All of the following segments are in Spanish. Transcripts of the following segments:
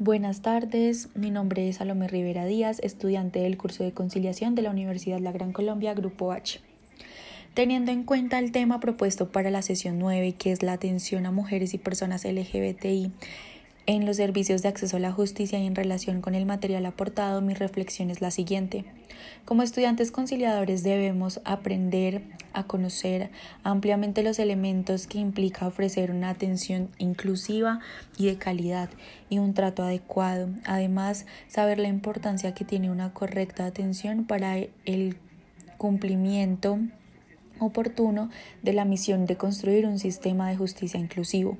Buenas tardes, mi nombre es Salomé Rivera Díaz, estudiante del curso de conciliación de la Universidad La Gran Colombia, Grupo H. Teniendo en cuenta el tema propuesto para la sesión 9, que es la atención a mujeres y personas LGBTI, en los servicios de acceso a la justicia y en relación con el material aportado, mi reflexión es la siguiente. Como estudiantes conciliadores debemos aprender a conocer ampliamente los elementos que implica ofrecer una atención inclusiva y de calidad y un trato adecuado. Además, saber la importancia que tiene una correcta atención para el cumplimiento oportuno de la misión de construir un sistema de justicia inclusivo.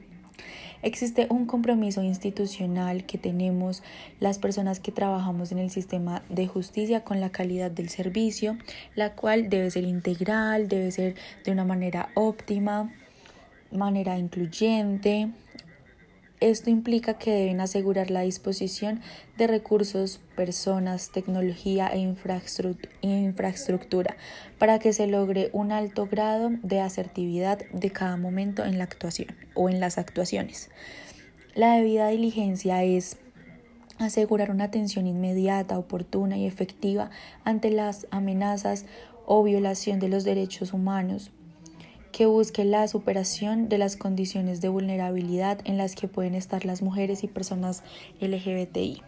Existe un compromiso institucional que tenemos las personas que trabajamos en el sistema de justicia con la calidad del servicio, la cual debe ser integral, debe ser de una manera óptima, manera incluyente, esto implica que deben asegurar la disposición de recursos, personas, tecnología e infraestructura para que se logre un alto grado de asertividad de cada momento en la actuación o en las actuaciones. La debida diligencia es asegurar una atención inmediata, oportuna y efectiva ante las amenazas o violación de los derechos humanos que busque la superación de las condiciones de vulnerabilidad en las que pueden estar las mujeres y personas LGBTI.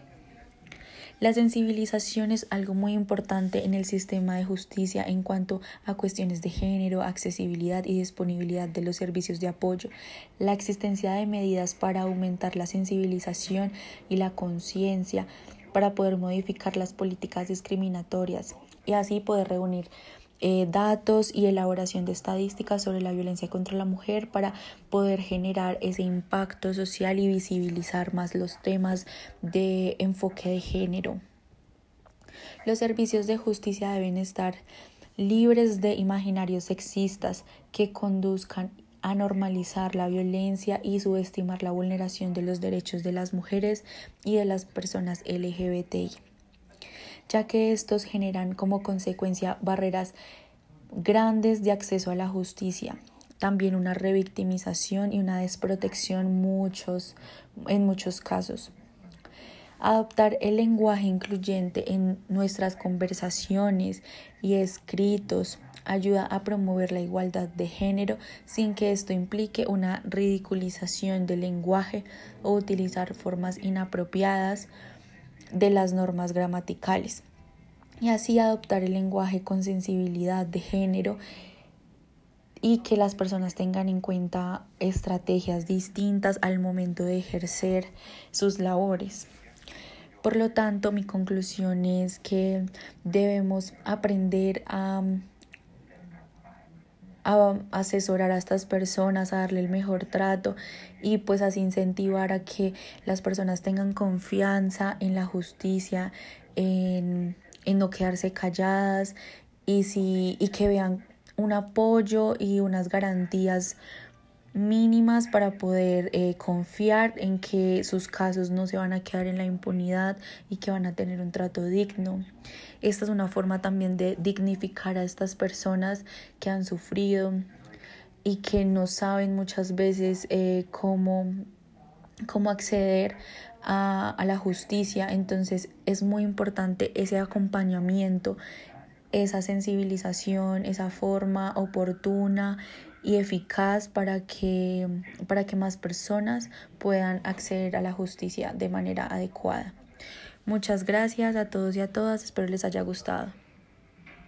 La sensibilización es algo muy importante en el sistema de justicia en cuanto a cuestiones de género, accesibilidad y disponibilidad de los servicios de apoyo, la existencia de medidas para aumentar la sensibilización y la conciencia para poder modificar las políticas discriminatorias y así poder reunir eh, datos y elaboración de estadísticas sobre la violencia contra la mujer para poder generar ese impacto social y visibilizar más los temas de enfoque de género. Los servicios de justicia deben estar libres de imaginarios sexistas que conduzcan a normalizar la violencia y subestimar la vulneración de los derechos de las mujeres y de las personas LGBTI ya que estos generan como consecuencia barreras grandes de acceso a la justicia, también una revictimización y una desprotección muchos, en muchos casos. Adoptar el lenguaje incluyente en nuestras conversaciones y escritos ayuda a promover la igualdad de género sin que esto implique una ridiculización del lenguaje o utilizar formas inapropiadas de las normas gramaticales y así adoptar el lenguaje con sensibilidad de género y que las personas tengan en cuenta estrategias distintas al momento de ejercer sus labores. Por lo tanto, mi conclusión es que debemos aprender a, a, asesorar a estas personas, a darle el mejor trato y pues así incentivar a que las personas tengan confianza en la justicia, en en no quedarse calladas y, si, y que vean un apoyo y unas garantías mínimas para poder eh, confiar en que sus casos no se van a quedar en la impunidad y que van a tener un trato digno. Esta es una forma también de dignificar a estas personas que han sufrido y que no saben muchas veces eh, cómo, cómo acceder a, la justicia. Entonces es muy importante ese acompañamiento, esa sensibilización, esa forma oportuna y eficaz para que, para que más personas puedan acceder a la justicia de manera adecuada. Muchas gracias a todos y a todas, espero les haya gustado.